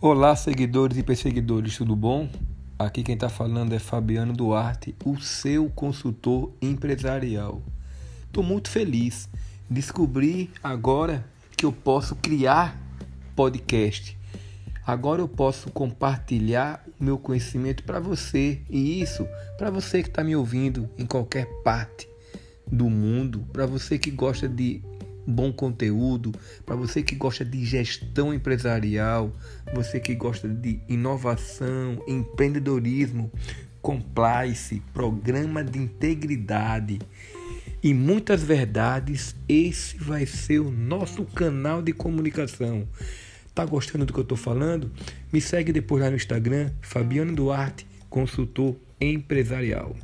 Olá, seguidores e perseguidores, tudo bom? Aqui quem está falando é Fabiano Duarte, o seu consultor empresarial. Estou muito feliz. Descobri agora que eu posso criar podcast. Agora eu posso compartilhar o meu conhecimento para você e isso para você que está me ouvindo em qualquer parte do mundo, para você que gosta de bom conteúdo, para você que gosta de gestão empresarial, você que gosta de inovação, empreendedorismo, compliance, programa de integridade e muitas verdades, esse vai ser o nosso canal de comunicação. Tá gostando do que eu estou falando? Me segue depois lá no Instagram, Fabiano Duarte, consultor empresarial.